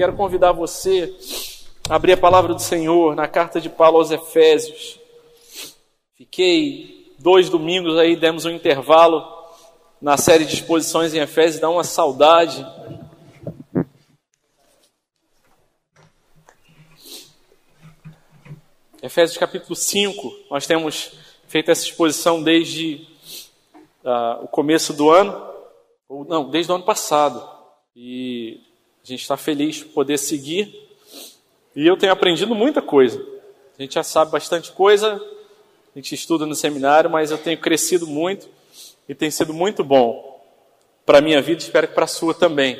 quero convidar você a abrir a palavra do Senhor na carta de Paulo aos Efésios. Fiquei dois domingos aí, demos um intervalo na série de exposições em Efésios, dá uma saudade. Efésios capítulo 5, nós temos feito essa exposição desde uh, o começo do ano, ou não, desde o ano passado. E a gente está feliz por poder seguir. E eu tenho aprendido muita coisa. A gente já sabe bastante coisa, a gente estuda no seminário, mas eu tenho crescido muito e tem sido muito bom para a minha vida, espero que para a sua também.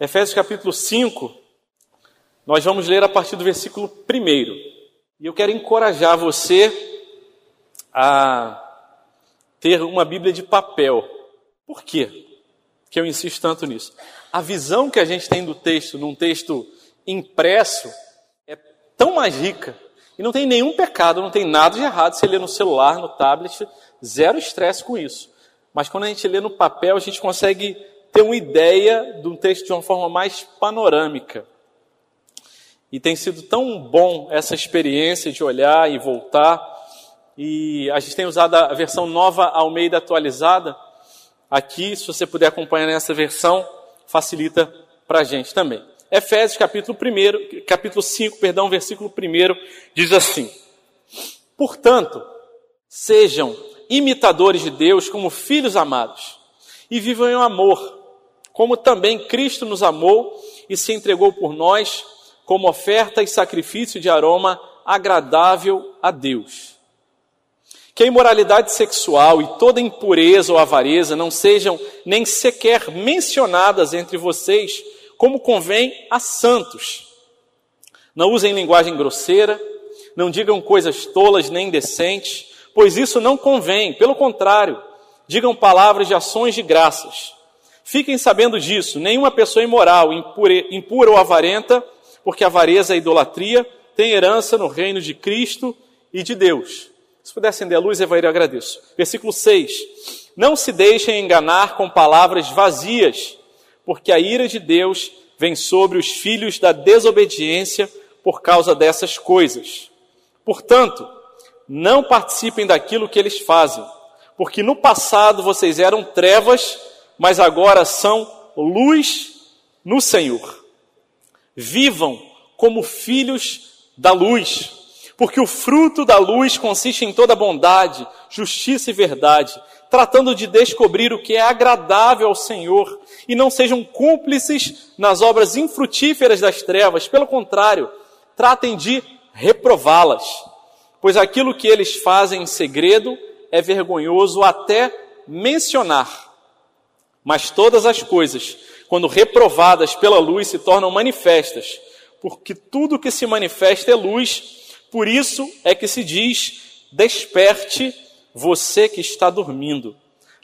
Efésios capítulo 5, nós vamos ler a partir do versículo 1. E eu quero encorajar você a ter uma Bíblia de papel. Por quê? Que eu insisto tanto nisso. A visão que a gente tem do texto, num texto impresso, é tão mais rica. E não tem nenhum pecado, não tem nada de errado se ler no celular, no tablet, zero estresse com isso. Mas quando a gente lê no papel, a gente consegue ter uma ideia de um texto de uma forma mais panorâmica. E tem sido tão bom essa experiência de olhar e voltar e a gente tem usado a versão nova Almeida atualizada. Aqui, se você puder acompanhar nessa versão, facilita para a gente também. Efésios capítulo 1, capítulo 5, perdão, versículo 1, diz assim: Portanto, sejam imitadores de Deus como filhos amados, e vivam em amor, como também Cristo nos amou e se entregou por nós como oferta e sacrifício de aroma agradável a Deus que a imoralidade sexual e toda impureza ou avareza não sejam nem sequer mencionadas entre vocês, como convém a santos. Não usem linguagem grosseira, não digam coisas tolas nem indecentes, pois isso não convém, pelo contrário, digam palavras de ações de graças. Fiquem sabendo disso, nenhuma pessoa imoral, impura, ou avarenta, porque avareza é idolatria, tem herança no reino de Cristo e de Deus. Se puder acender a luz, Evair, eu agradeço. Versículo 6. Não se deixem enganar com palavras vazias, porque a ira de Deus vem sobre os filhos da desobediência por causa dessas coisas. Portanto, não participem daquilo que eles fazem, porque no passado vocês eram trevas, mas agora são luz no Senhor. Vivam como filhos da luz porque o fruto da luz consiste em toda bondade, justiça e verdade, tratando de descobrir o que é agradável ao Senhor, e não sejam cúmplices nas obras infrutíferas das trevas, pelo contrário, tratem de reprová-las, pois aquilo que eles fazem em segredo é vergonhoso até mencionar. Mas todas as coisas, quando reprovadas pela luz, se tornam manifestas, porque tudo que se manifesta é luz, por isso é que se diz: desperte você que está dormindo,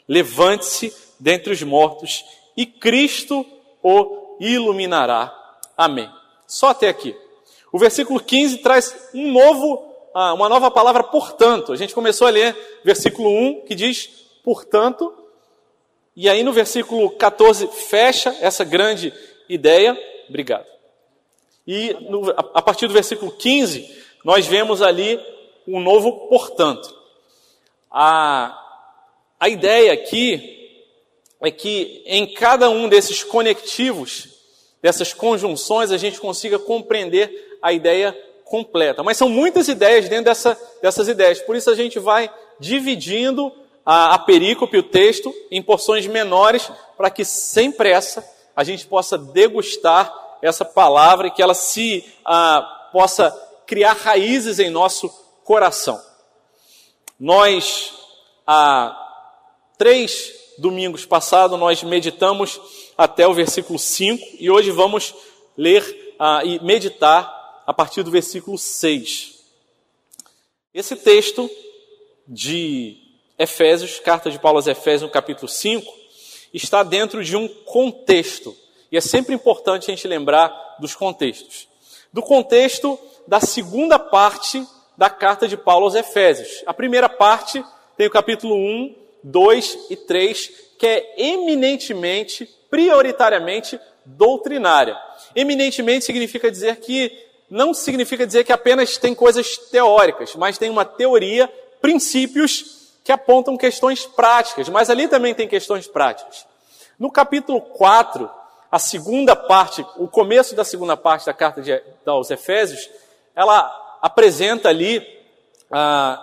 levante-se dentre os mortos e Cristo o iluminará. Amém. Só até aqui. O versículo 15 traz um novo, ah, uma nova palavra, portanto. A gente começou a ler versículo 1 que diz, portanto, e aí no versículo 14 fecha essa grande ideia. Obrigado. E no, a partir do versículo 15 nós vemos ali um novo portanto. A, a ideia aqui é que em cada um desses conectivos, dessas conjunções, a gente consiga compreender a ideia completa. Mas são muitas ideias dentro dessa, dessas ideias, por isso a gente vai dividindo a, a perícope, o texto, em porções menores, para que sem pressa a gente possa degustar essa palavra e que ela se ah, possa criar raízes em nosso coração. Nós, há três domingos passados, nós meditamos até o versículo 5 e hoje vamos ler uh, e meditar a partir do versículo 6. Esse texto de Efésios, carta de Paulo aos Efésios, no capítulo 5, está dentro de um contexto. E é sempre importante a gente lembrar dos contextos. Do contexto da segunda parte da carta de Paulo aos Efésios. A primeira parte tem o capítulo 1, 2 e 3, que é eminentemente, prioritariamente, doutrinária. Eminentemente significa dizer que não significa dizer que apenas tem coisas teóricas, mas tem uma teoria, princípios que apontam questões práticas, mas ali também tem questões práticas. No capítulo 4, a segunda parte, o começo da segunda parte da carta de, aos Efésios, ela apresenta ali ah,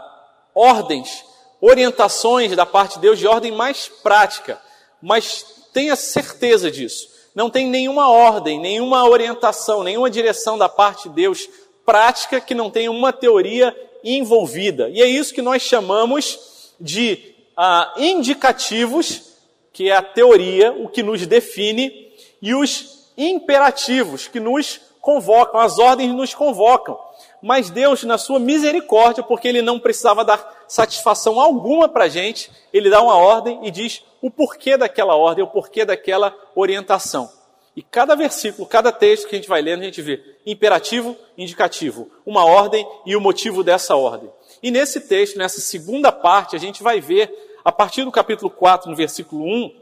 ordens, orientações da parte de Deus de ordem mais prática, mas tenha certeza disso. Não tem nenhuma ordem, nenhuma orientação, nenhuma direção da parte de Deus prática que não tenha uma teoria envolvida. E é isso que nós chamamos de ah, indicativos, que é a teoria, o que nos define, e os imperativos, que nos convocam, as ordens nos convocam. Mas Deus, na sua misericórdia, porque Ele não precisava dar satisfação alguma para a gente, Ele dá uma ordem e diz o porquê daquela ordem, o porquê daquela orientação. E cada versículo, cada texto que a gente vai lendo, a gente vê imperativo, indicativo, uma ordem e o motivo dessa ordem. E nesse texto, nessa segunda parte, a gente vai ver, a partir do capítulo 4, no versículo 1,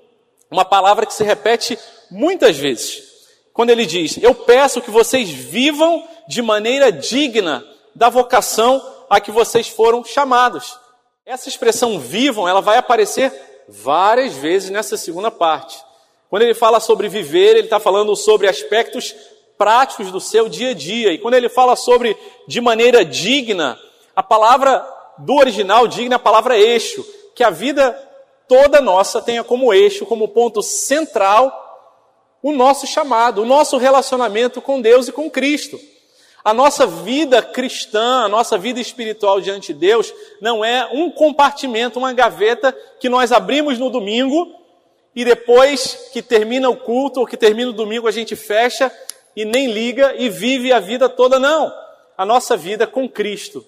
uma palavra que se repete muitas vezes. Quando ele diz: Eu peço que vocês vivam de maneira digna da vocação a que vocês foram chamados. Essa expressão vivam, ela vai aparecer várias vezes nessa segunda parte. Quando ele fala sobre viver, ele está falando sobre aspectos práticos do seu dia a dia. E quando ele fala sobre de maneira digna, a palavra do original digna é a palavra eixo, que a vida toda nossa tenha como eixo, como ponto central, o nosso chamado, o nosso relacionamento com Deus e com Cristo. A nossa vida cristã, a nossa vida espiritual diante de Deus, não é um compartimento, uma gaveta que nós abrimos no domingo e depois que termina o culto ou que termina o domingo a gente fecha e nem liga e vive a vida toda, não. A nossa vida com Cristo,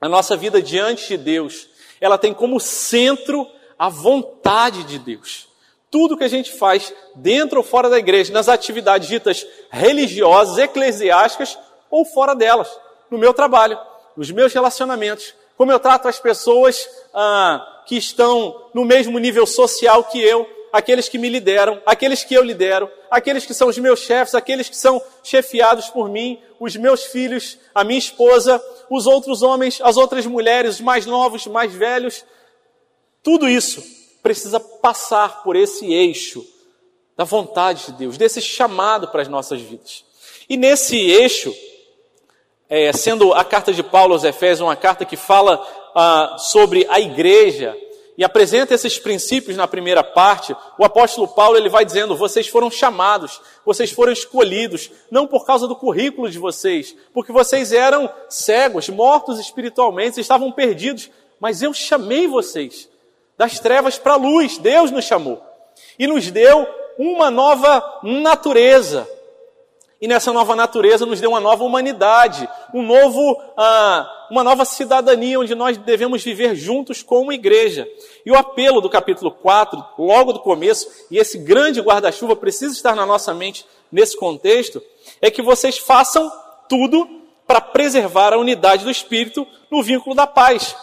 a nossa vida diante de Deus, ela tem como centro a vontade de Deus. Tudo que a gente faz dentro ou fora da igreja, nas atividades ditas religiosas, eclesiásticas, ou fora delas, no meu trabalho, nos meus relacionamentos, como eu trato as pessoas ah, que estão no mesmo nível social que eu, aqueles que me lideram, aqueles que eu lidero, aqueles que são os meus chefes, aqueles que são chefiados por mim, os meus filhos, a minha esposa, os outros homens, as outras mulheres, os mais novos, mais velhos. Tudo isso precisa passar por esse eixo da vontade de Deus, desse chamado para as nossas vidas. E nesse eixo, é, sendo a carta de Paulo aos Efésios uma carta que fala ah, sobre a igreja e apresenta esses princípios na primeira parte, o apóstolo Paulo ele vai dizendo: vocês foram chamados, vocês foram escolhidos, não por causa do currículo de vocês, porque vocês eram cegos, mortos espiritualmente, estavam perdidos, mas eu chamei vocês das trevas para a luz, Deus nos chamou e nos deu uma nova natureza, e nessa nova natureza nos deu uma nova humanidade, um novo, ah, uma nova cidadania onde nós devemos viver juntos como igreja. E o apelo do capítulo 4, logo do começo, e esse grande guarda-chuva precisa estar na nossa mente nesse contexto, é que vocês façam tudo para preservar a unidade do Espírito no vínculo da paz.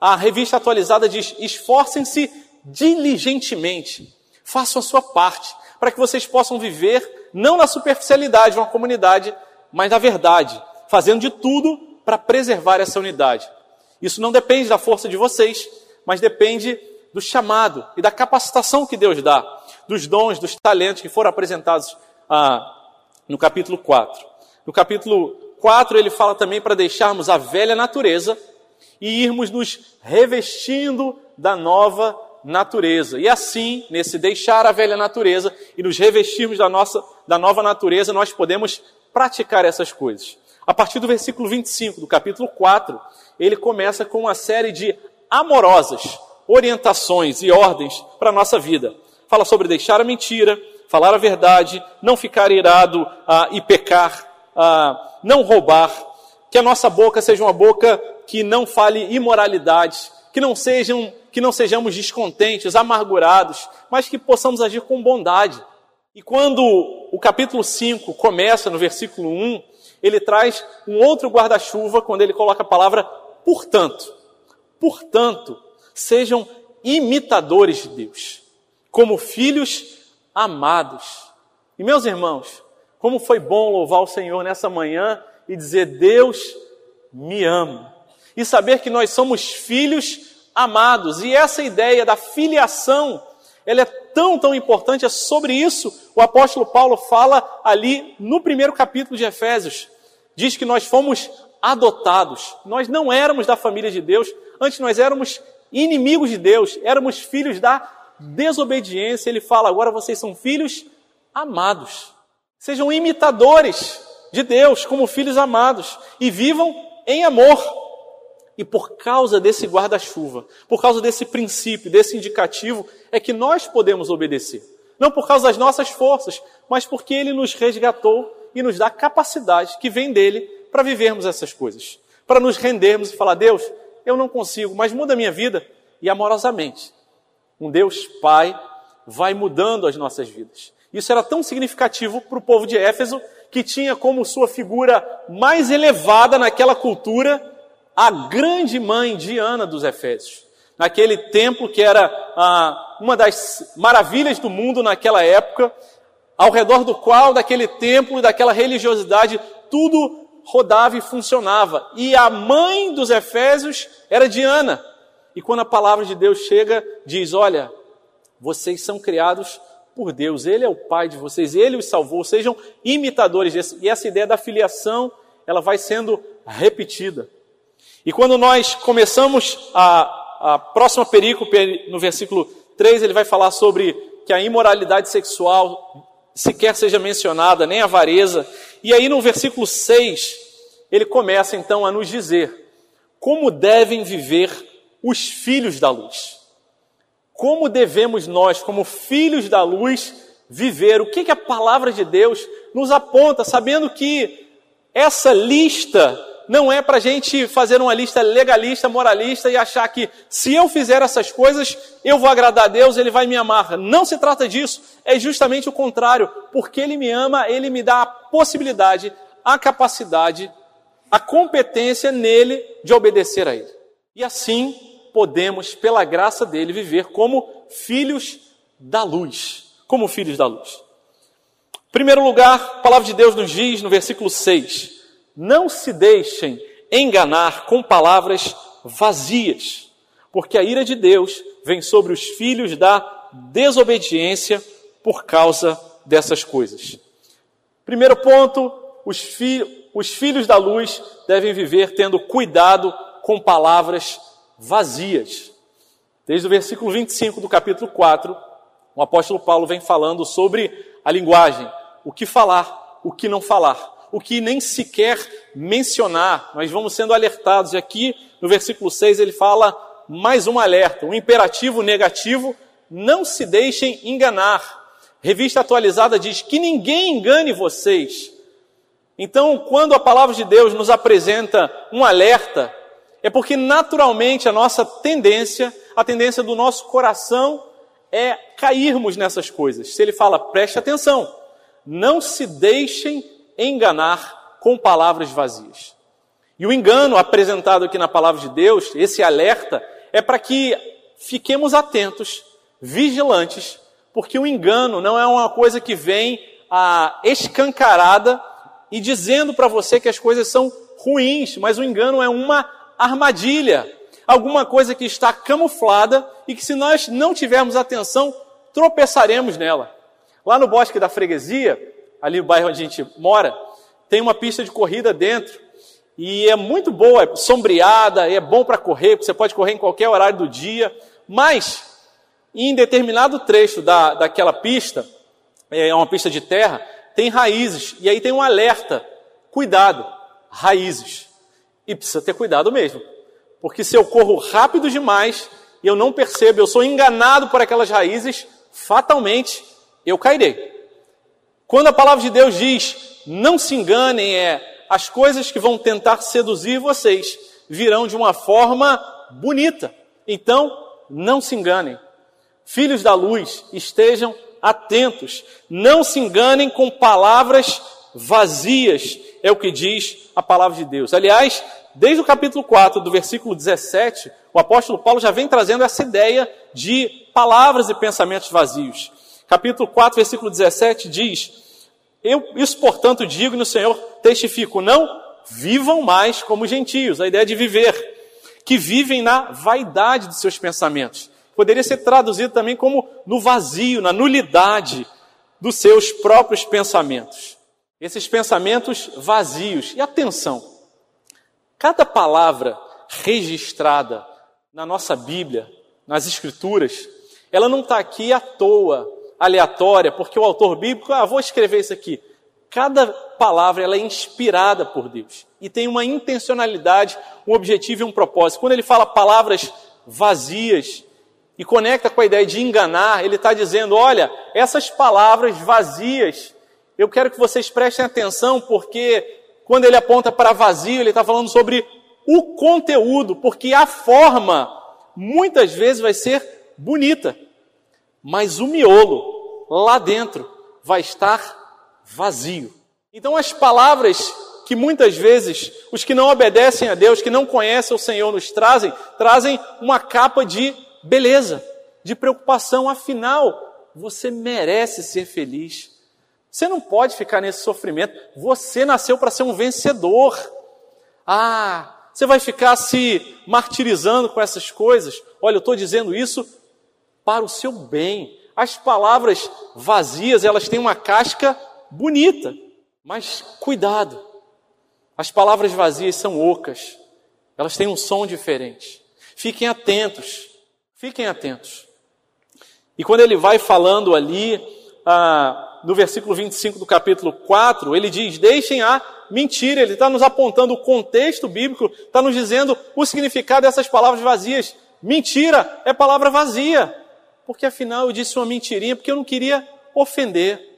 A revista atualizada diz: esforcem-se diligentemente, façam a sua parte, para que vocês possam viver não na superficialidade de uma comunidade, mas na verdade, fazendo de tudo para preservar essa unidade. Isso não depende da força de vocês, mas depende do chamado e da capacitação que Deus dá, dos dons, dos talentos que foram apresentados ah, no capítulo 4. No capítulo 4, ele fala também para deixarmos a velha natureza e irmos nos revestindo da nova natureza. E assim, nesse deixar a velha natureza e nos revestirmos da nossa da nova natureza, nós podemos praticar essas coisas. A partir do versículo 25 do capítulo 4, ele começa com uma série de amorosas orientações e ordens para a nossa vida. Fala sobre deixar a mentira, falar a verdade, não ficar irado ah, e pecar, ah, não roubar, que a nossa boca seja uma boca que não fale imoralidade, que não sejam que não sejamos descontentes, amargurados, mas que possamos agir com bondade. E quando o capítulo 5 começa no versículo 1, ele traz um outro guarda-chuva quando ele coloca a palavra portanto. Portanto, sejam imitadores de Deus, como filhos amados. E meus irmãos, como foi bom louvar o Senhor nessa manhã e dizer: Deus me ama. E saber que nós somos filhos amados. E essa ideia da filiação, ela é tão, tão importante. É sobre isso o apóstolo Paulo fala ali no primeiro capítulo de Efésios. Diz que nós fomos adotados. Nós não éramos da família de Deus, antes nós éramos inimigos de Deus, éramos filhos da desobediência. Ele fala: agora vocês são filhos amados. Sejam imitadores de Deus como filhos amados e vivam em amor. E por causa desse guarda-chuva, por causa desse princípio, desse indicativo, é que nós podemos obedecer. Não por causa das nossas forças, mas porque Ele nos resgatou e nos dá capacidade que vem dele para vivermos essas coisas. Para nos rendermos e falar: Deus, eu não consigo, mas muda a minha vida. E amorosamente, um Deus Pai vai mudando as nossas vidas. Isso era tão significativo para o povo de Éfeso, que tinha como sua figura mais elevada naquela cultura a grande mãe Diana dos Efésios. Naquele templo que era ah, uma das maravilhas do mundo naquela época, ao redor do qual, daquele templo e daquela religiosidade, tudo rodava e funcionava. E a mãe dos Efésios era Diana. E quando a palavra de Deus chega, diz: Olha, vocês são criados por Deus, Ele é o Pai de vocês, Ele os salvou, sejam imitadores desse. E essa ideia da filiação, ela vai sendo repetida. E quando nós começamos a, a próxima perícope, no versículo 3, ele vai falar sobre que a imoralidade sexual sequer seja mencionada, nem avareza. E aí no versículo 6, ele começa então a nos dizer como devem viver os filhos da luz. Como devemos nós, como filhos da luz, viver? O que, que a palavra de Deus nos aponta, sabendo que essa lista não é para a gente fazer uma lista legalista, moralista e achar que se eu fizer essas coisas, eu vou agradar a Deus, Ele vai me amar. Não se trata disso, é justamente o contrário. Porque Ele me ama, Ele me dá a possibilidade, a capacidade, a competência nele de obedecer a Ele. E assim podemos, pela graça dele, viver como filhos da luz. Como filhos da luz. Em primeiro lugar, a palavra de Deus nos diz no versículo 6 não se deixem enganar com palavras vazias, porque a ira de Deus vem sobre os filhos da desobediência por causa dessas coisas. Primeiro ponto, os, fi os filhos da luz devem viver tendo cuidado com palavras vazias. Desde o versículo 25 do capítulo 4, o apóstolo Paulo vem falando sobre a linguagem, o que falar, o que não falar o que nem sequer mencionar. Nós vamos sendo alertados. E aqui no versículo 6 ele fala mais um alerta, um imperativo negativo: não se deixem enganar. Revista atualizada diz que ninguém engane vocês. Então, quando a palavra de Deus nos apresenta um alerta, é porque naturalmente a nossa tendência, a tendência do nosso coração é cairmos nessas coisas. Se ele fala, preste atenção, não se deixem enganar com palavras vazias. E o engano apresentado aqui na palavra de Deus, esse alerta, é para que fiquemos atentos, vigilantes, porque o engano não é uma coisa que vem ah, escancarada e dizendo para você que as coisas são ruins, mas o engano é uma armadilha, alguma coisa que está camuflada e que se nós não tivermos atenção, tropeçaremos nela. Lá no Bosque da Freguesia, ali no bairro onde a gente mora, tem uma pista de corrida dentro. E é muito boa, é sombreada, é bom para correr, você pode correr em qualquer horário do dia. Mas, em determinado trecho da, daquela pista, é uma pista de terra, tem raízes. E aí tem um alerta: cuidado, raízes. E precisa ter cuidado mesmo. Porque se eu corro rápido demais e eu não percebo, eu sou enganado por aquelas raízes, fatalmente eu cairei. Quando a palavra de Deus diz, não se enganem, é as coisas que vão tentar seduzir vocês virão de uma forma bonita. Então, não se enganem. Filhos da luz, estejam atentos. Não se enganem com palavras vazias, é o que diz a palavra de Deus. Aliás, desde o capítulo 4, do versículo 17, o apóstolo Paulo já vem trazendo essa ideia de palavras e pensamentos vazios. Capítulo 4, versículo 17 diz: Eu, isso, portanto, digo no Senhor testifico, não vivam mais como gentios, a ideia de viver, que vivem na vaidade de seus pensamentos. Poderia ser traduzido também como no vazio, na nulidade dos seus próprios pensamentos. Esses pensamentos vazios. E atenção, cada palavra registrada na nossa Bíblia, nas Escrituras, ela não está aqui à toa, aleatória, porque o autor bíblico, ah, vou escrever isso aqui. Cada palavra ela é inspirada por Deus e tem uma intencionalidade, um objetivo e um propósito. Quando ele fala palavras vazias e conecta com a ideia de enganar, ele está dizendo: olha, essas palavras vazias, eu quero que vocês prestem atenção, porque quando ele aponta para vazio, ele está falando sobre o conteúdo, porque a forma muitas vezes vai ser bonita, mas o miolo lá dentro vai estar vazio. Então as palavras que muitas vezes os que não obedecem a Deus, que não conhecem o Senhor, nos trazem, trazem uma capa de beleza, de preocupação. Afinal, você merece ser feliz. Você não pode ficar nesse sofrimento. Você nasceu para ser um vencedor. Ah, você vai ficar se martirizando com essas coisas? Olha, eu estou dizendo isso para o seu bem. As palavras vazias, elas têm uma casca bonita, mas cuidado. As palavras vazias são ocas. Elas têm um som diferente. Fiquem atentos. Fiquem atentos. E quando ele vai falando ali, ah, no versículo 25 do capítulo 4, ele diz: Deixem a mentira. Ele está nos apontando o contexto bíblico, está nos dizendo o significado dessas palavras vazias. Mentira é palavra vazia. Porque afinal eu disse uma mentirinha porque eu não queria ofender.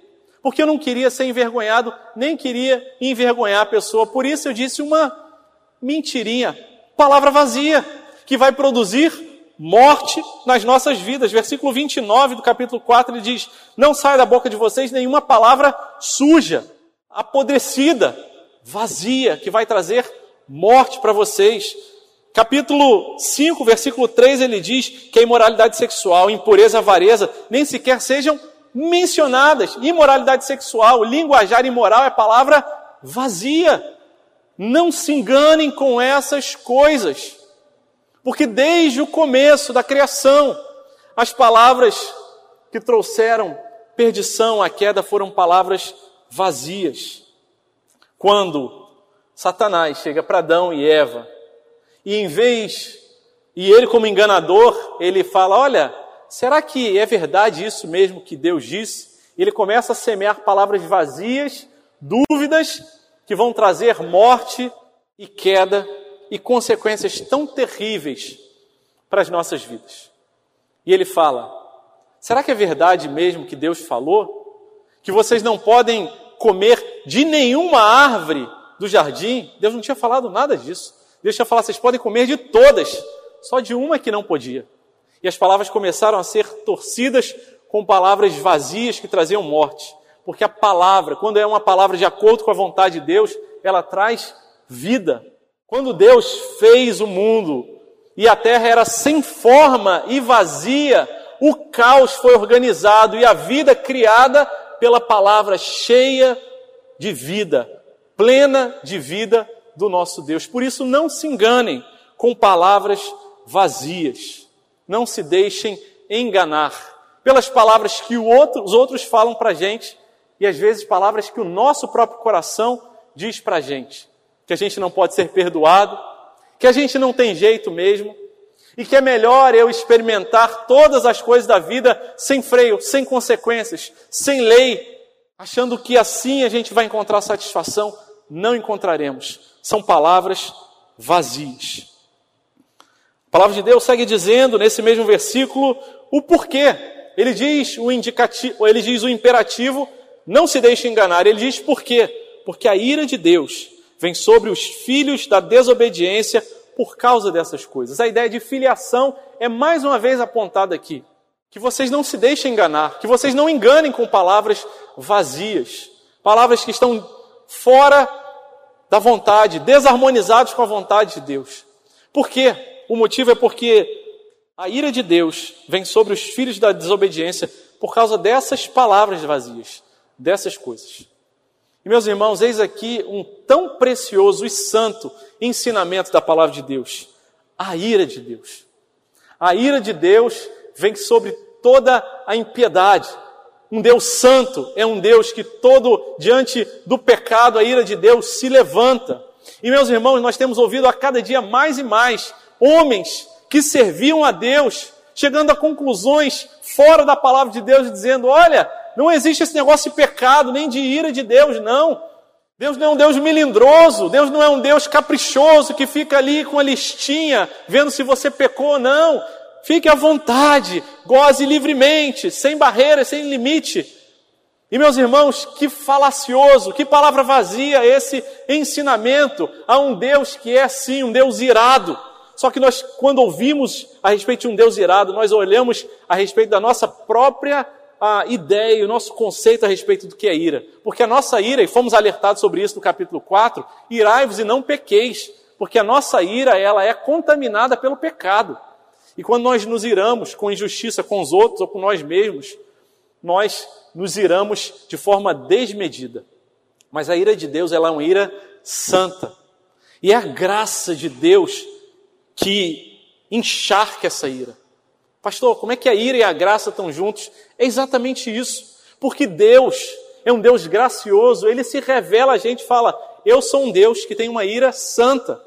Porque eu não queria ser envergonhado, nem queria envergonhar a pessoa. Por isso eu disse uma mentirinha. Palavra vazia, que vai produzir morte nas nossas vidas. Versículo 29 do capítulo 4 ele diz: Não saia da boca de vocês nenhuma palavra suja, apodrecida, vazia, que vai trazer morte para vocês. Capítulo 5, versículo 3, ele diz que a imoralidade sexual, impureza, avareza, nem sequer sejam mencionadas. Imoralidade sexual, linguajar imoral é palavra vazia. Não se enganem com essas coisas. Porque desde o começo da criação, as palavras que trouxeram perdição à queda foram palavras vazias. Quando Satanás chega para Adão e Eva, e em vez, e ele como enganador, ele fala: Olha, será que é verdade isso mesmo que Deus disse? Ele começa a semear palavras vazias, dúvidas, que vão trazer morte e queda e consequências tão terríveis para as nossas vidas. E ele fala: será que é verdade mesmo que Deus falou? Que vocês não podem comer de nenhuma árvore do jardim? Deus não tinha falado nada disso. Deus tinha falado: vocês podem comer de todas, só de uma que não podia. E as palavras começaram a ser torcidas com palavras vazias que traziam morte. Porque a palavra, quando é uma palavra de acordo com a vontade de Deus, ela traz vida, quando Deus fez o mundo e a terra era sem forma e vazia, o caos foi organizado e a vida criada pela palavra cheia de vida, plena de vida do nosso Deus. Por isso, não se enganem com palavras vazias. Não se deixem enganar pelas palavras que outro, os outros falam para a gente e às vezes palavras que o nosso próprio coração diz para a gente que a gente não pode ser perdoado, que a gente não tem jeito mesmo, e que é melhor eu experimentar todas as coisas da vida sem freio, sem consequências, sem lei, achando que assim a gente vai encontrar satisfação. Não encontraremos. São palavras vazias. A palavra de Deus segue dizendo nesse mesmo versículo o porquê. Ele diz o indicativo, ele diz o imperativo, não se deixe enganar. Ele diz por quê? Porque a ira de Deus vem sobre os filhos da desobediência por causa dessas coisas. A ideia de filiação é mais uma vez apontada aqui. Que vocês não se deixem enganar, que vocês não enganem com palavras vazias, palavras que estão fora da vontade, desarmonizados com a vontade de Deus. Por quê? O motivo é porque a ira de Deus vem sobre os filhos da desobediência por causa dessas palavras vazias, dessas coisas. E meus irmãos, eis aqui um tão precioso e santo ensinamento da palavra de Deus: a ira de Deus. A ira de Deus vem sobre toda a impiedade. Um Deus santo é um Deus que todo diante do pecado, a ira de Deus se levanta. E meus irmãos, nós temos ouvido a cada dia mais e mais homens que serviam a Deus, chegando a conclusões fora da palavra de Deus, dizendo: olha, não existe esse negócio de pecado, nem de ira de Deus, não. Deus não é um Deus melindroso, Deus não é um Deus caprichoso que fica ali com a listinha, vendo se você pecou ou não. Fique à vontade, goze livremente, sem barreiras, sem limite. E meus irmãos, que falacioso, que palavra vazia esse ensinamento a um Deus que é sim um Deus irado. Só que nós, quando ouvimos a respeito de um Deus irado, nós olhamos a respeito da nossa própria a ideia, o nosso conceito a respeito do que é ira. Porque a nossa ira, e fomos alertados sobre isso no capítulo 4, irai-vos e não pequeis, porque a nossa ira, ela é contaminada pelo pecado. E quando nós nos iramos com injustiça com os outros ou com nós mesmos, nós nos iramos de forma desmedida. Mas a ira de Deus, ela é uma ira santa. E é a graça de Deus que encharca essa ira. Pastor, como é que a ira e a graça estão juntos? É exatamente isso. Porque Deus é um Deus gracioso, ele se revela a gente fala: Eu sou um Deus que tem uma ira santa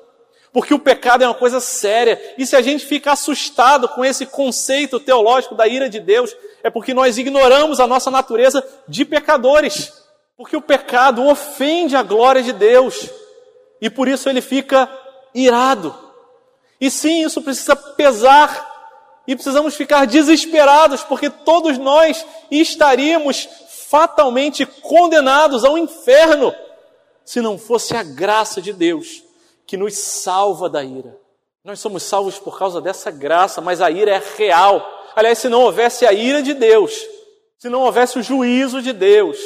porque o pecado é uma coisa séria. E se a gente fica assustado com esse conceito teológico da ira de Deus, é porque nós ignoramos a nossa natureza de pecadores. Porque o pecado ofende a glória de Deus. E por isso ele fica irado. E sim, isso precisa pesar. E precisamos ficar desesperados, porque todos nós estaríamos fatalmente condenados ao inferno se não fosse a graça de Deus que nos salva da ira. Nós somos salvos por causa dessa graça, mas a ira é real. Aliás, se não houvesse a ira de Deus, se não houvesse o juízo de Deus,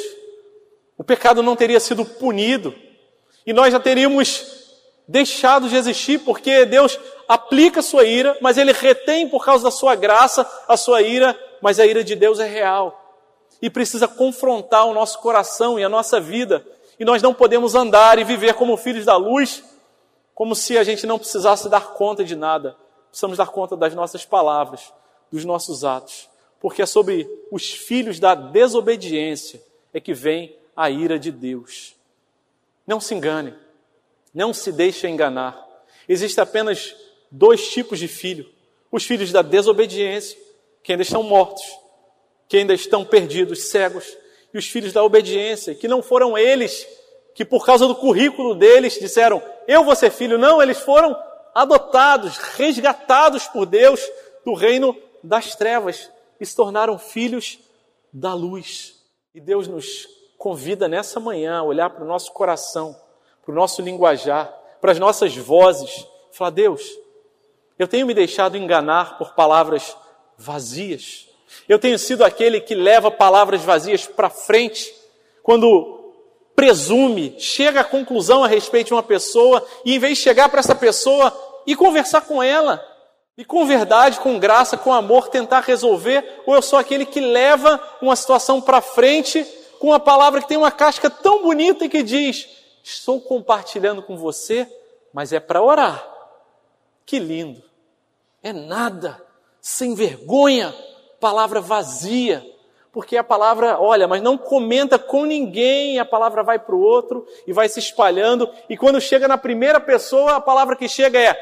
o pecado não teria sido punido e nós já teríamos deixado de existir, porque Deus aplica a sua ira, mas Ele retém por causa da sua graça a sua ira, mas a ira de Deus é real e precisa confrontar o nosso coração e a nossa vida. E nós não podemos andar e viver como filhos da luz como se a gente não precisasse dar conta de nada. Precisamos dar conta das nossas palavras, dos nossos atos. Porque é sobre os filhos da desobediência é que vem a ira de Deus. Não se engane. Não se deixe enganar. Existem apenas dois tipos de filho: os filhos da desobediência, que ainda estão mortos, que ainda estão perdidos, cegos, e os filhos da obediência, que não foram eles que por causa do currículo deles disseram: Eu vou ser filho. Não, eles foram adotados, resgatados por Deus do reino das trevas e se tornaram filhos da luz. E Deus nos convida nessa manhã a olhar para o nosso coração, para o nosso linguajar, para as nossas vozes, falar: Deus, eu tenho me deixado enganar por palavras vazias. Eu tenho sido aquele que leva palavras vazias para frente, quando presume, chega à conclusão a respeito de uma pessoa e em vez de chegar para essa pessoa e conversar com ela, e com verdade, com graça, com amor tentar resolver, ou eu sou aquele que leva uma situação para frente com uma palavra que tem uma casca tão bonita e que diz: Estou compartilhando com você, mas é para orar. Que lindo! É nada, sem vergonha, palavra vazia porque a palavra, olha, mas não comenta com ninguém, a palavra vai para o outro e vai se espalhando, e quando chega na primeira pessoa, a palavra que chega é: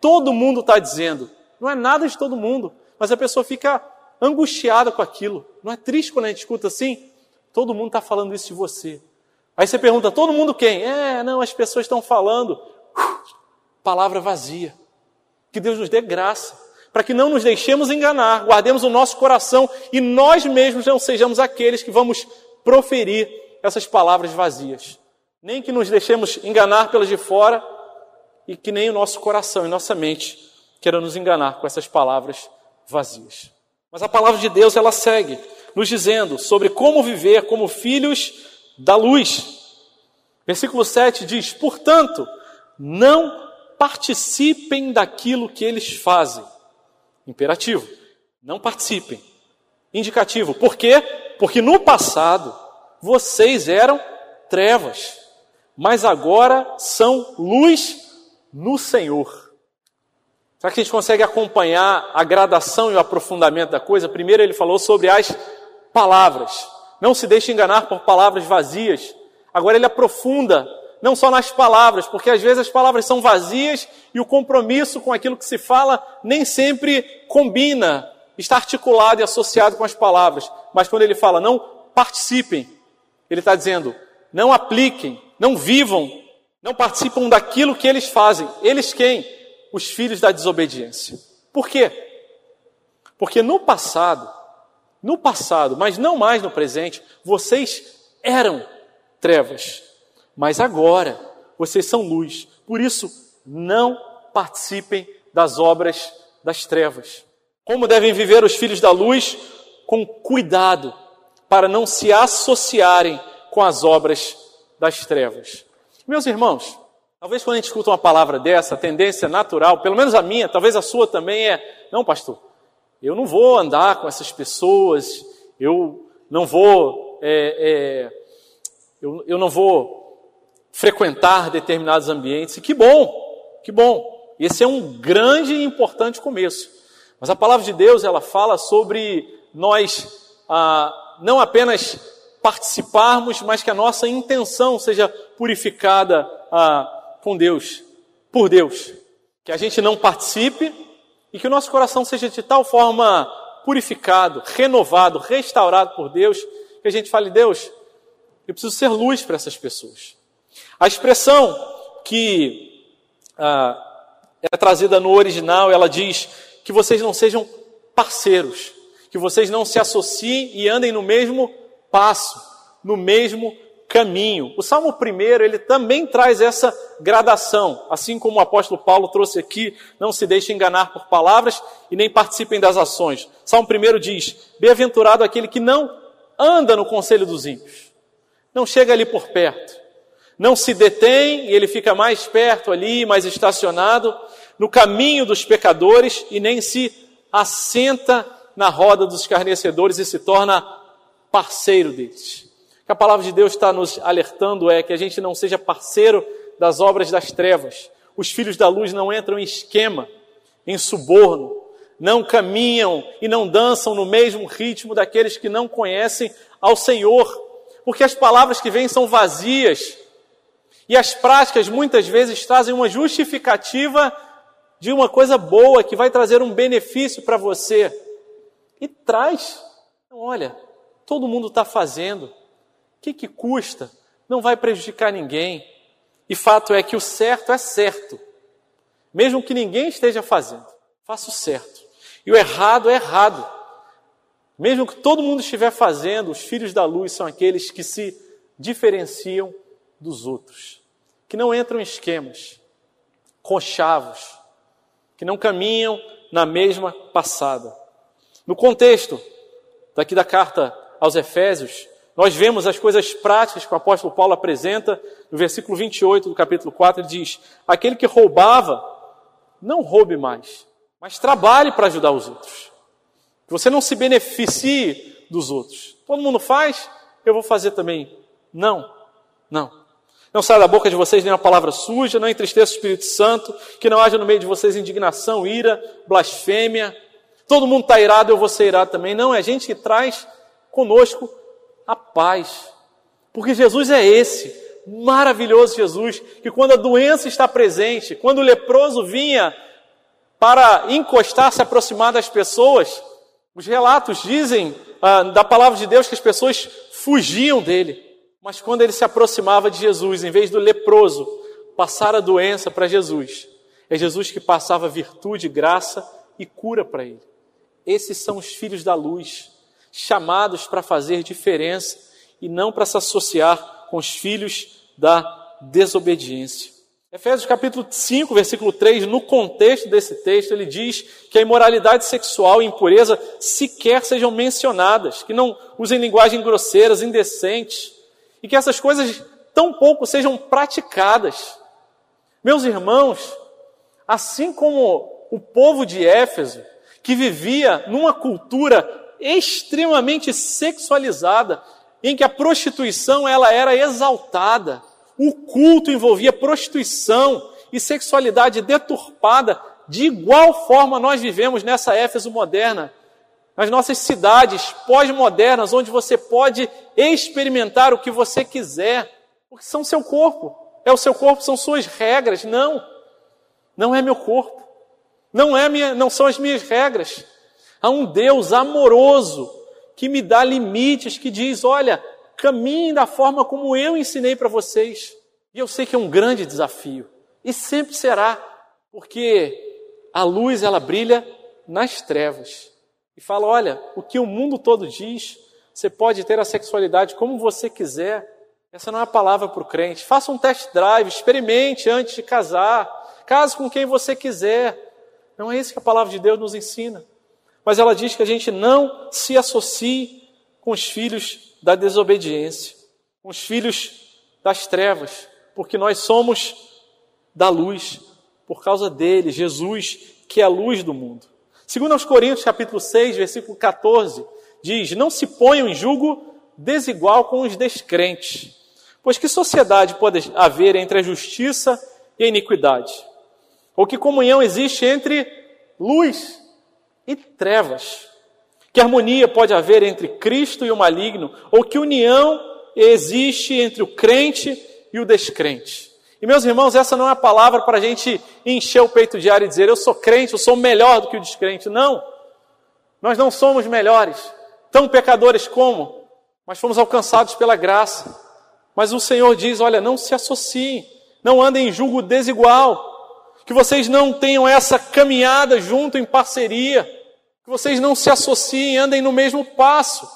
todo mundo está dizendo. Não é nada de todo mundo, mas a pessoa fica angustiada com aquilo. Não é triste quando a gente escuta assim? Todo mundo está falando isso de você. Aí você pergunta: todo mundo quem? É, não, as pessoas estão falando. Palavra vazia. Que Deus nos dê graça para que não nos deixemos enganar, guardemos o nosso coração e nós mesmos não sejamos aqueles que vamos proferir essas palavras vazias. Nem que nos deixemos enganar pelas de fora e que nem o nosso coração e nossa mente queiram nos enganar com essas palavras vazias. Mas a palavra de Deus, ela segue nos dizendo sobre como viver como filhos da luz. Versículo 7 diz: Portanto, não participem daquilo que eles fazem Imperativo. Não participem. Indicativo. Por quê? Porque no passado vocês eram trevas, mas agora são luz no Senhor. Será que a gente consegue acompanhar a gradação e o aprofundamento da coisa? Primeiro ele falou sobre as palavras. Não se deixe enganar por palavras vazias. Agora ele aprofunda, não só nas palavras, porque às vezes as palavras são vazias e o compromisso com aquilo que se fala nem sempre combina, está articulado e associado com as palavras. Mas quando ele fala, não participem, ele está dizendo, não apliquem, não vivam, não participam daquilo que eles fazem. Eles quem? os filhos da desobediência. Por quê? Porque no passado, no passado, mas não mais no presente, vocês eram trevas, mas agora vocês são luz. Por isso, não participem das obras das trevas. Como devem viver os filhos da luz? Com cuidado, para não se associarem com as obras das trevas. Meus irmãos, Talvez quando a gente escuta uma palavra dessa, a tendência natural, pelo menos a minha, talvez a sua também é: não, pastor, eu não vou andar com essas pessoas, eu não vou, é, é, eu, eu não vou frequentar determinados ambientes. E que bom, que bom. Esse é um grande e importante começo. Mas a palavra de Deus, ela fala sobre nós ah, não apenas participarmos, mas que a nossa intenção seja purificada ah, com Deus, por Deus. Que a gente não participe e que o nosso coração seja de tal forma purificado, renovado, restaurado por Deus, que a gente fale, Deus, eu preciso ser luz para essas pessoas. A expressão que ah, é trazida no original, ela diz que vocês não sejam parceiros, que vocês não se associem e andem no mesmo passo, no mesmo caminho. O Salmo 1, ele também traz essa gradação, assim como o apóstolo Paulo trouxe aqui, não se deixe enganar por palavras e nem participem das ações. Salmo 1 diz, bem-aventurado aquele que não anda no conselho dos ímpios, não chega ali por perto, não se detém e ele fica mais perto ali, mais estacionado, no caminho dos pecadores e nem se assenta na roda dos escarnecedores e se torna parceiro deles que a palavra de Deus está nos alertando é que a gente não seja parceiro das obras das trevas. Os filhos da luz não entram em esquema, em suborno, não caminham e não dançam no mesmo ritmo daqueles que não conhecem ao Senhor, porque as palavras que vêm são vazias e as práticas muitas vezes trazem uma justificativa de uma coisa boa que vai trazer um benefício para você. E traz. Olha, todo mundo está fazendo. O que, que custa? Não vai prejudicar ninguém. E fato é que o certo é certo. Mesmo que ninguém esteja fazendo, faça o certo. E o errado é errado. Mesmo que todo mundo estiver fazendo, os filhos da luz são aqueles que se diferenciam dos outros, que não entram em esquemas, conchavos, que não caminham na mesma passada. No contexto daqui da carta aos Efésios, nós vemos as coisas práticas que o apóstolo Paulo apresenta no versículo 28 do capítulo 4, ele diz: Aquele que roubava, não roube mais, mas trabalhe para ajudar os outros. Que você não se beneficie dos outros. Todo mundo faz, eu vou fazer também. Não, não. Não saia da boca de vocês nenhuma palavra suja, não entristeça o Espírito Santo, que não haja no meio de vocês indignação, ira, blasfêmia. Todo mundo está irado, eu vou ser irado também. Não, é gente que traz conosco a paz. Porque Jesus é esse, maravilhoso Jesus, que quando a doença está presente, quando o leproso vinha para encostar, se aproximar das pessoas, os relatos dizem ah, da palavra de Deus que as pessoas fugiam dele. Mas quando ele se aproximava de Jesus, em vez do leproso passar a doença para Jesus, é Jesus que passava virtude, graça e cura para ele. Esses são os filhos da luz chamados para fazer diferença e não para se associar com os filhos da desobediência. Efésios capítulo 5, versículo 3, no contexto desse texto, ele diz que a imoralidade sexual e impureza sequer sejam mencionadas, que não usem linguagem grosseiras, indecentes, e que essas coisas tão pouco sejam praticadas. Meus irmãos, assim como o povo de Éfeso, que vivia numa cultura extremamente sexualizada. em que a prostituição ela era exaltada. O culto envolvia prostituição e sexualidade deturpada. De igual forma nós vivemos nessa Éfeso moderna, nas nossas cidades pós-modernas, onde você pode experimentar o que você quiser, porque são seu corpo, é o seu corpo, são suas regras. Não, não é meu corpo, não é minha, não são as minhas regras. Há um Deus amoroso que me dá limites, que diz: olha, caminhe da forma como eu ensinei para vocês. E eu sei que é um grande desafio, e sempre será, porque a luz ela brilha nas trevas. E fala: olha, o que o mundo todo diz, você pode ter a sexualidade como você quiser. Essa não é a palavra para o crente. Faça um test drive, experimente antes de casar. Case com quem você quiser. Não é isso que a palavra de Deus nos ensina. Mas ela diz que a gente não se associe com os filhos da desobediência, com os filhos das trevas, porque nós somos da luz, por causa dele, Jesus, que é a luz do mundo. Segundo aos Coríntios, capítulo 6, versículo 14, diz: Não se ponham em julgo desigual com os descrentes, pois que sociedade pode haver entre a justiça e a iniquidade? Ou que comunhão existe entre luz e trevas. Que harmonia pode haver entre Cristo e o maligno? Ou que união existe entre o crente e o descrente? E meus irmãos, essa não é a palavra para a gente encher o peito de ar e dizer eu sou crente, eu sou melhor do que o descrente. Não. Nós não somos melhores, tão pecadores como, mas fomos alcançados pela graça. Mas o Senhor diz: olha, não se associem, não andem em julgo desigual, que vocês não tenham essa caminhada junto em parceria que vocês não se associem, andem no mesmo passo,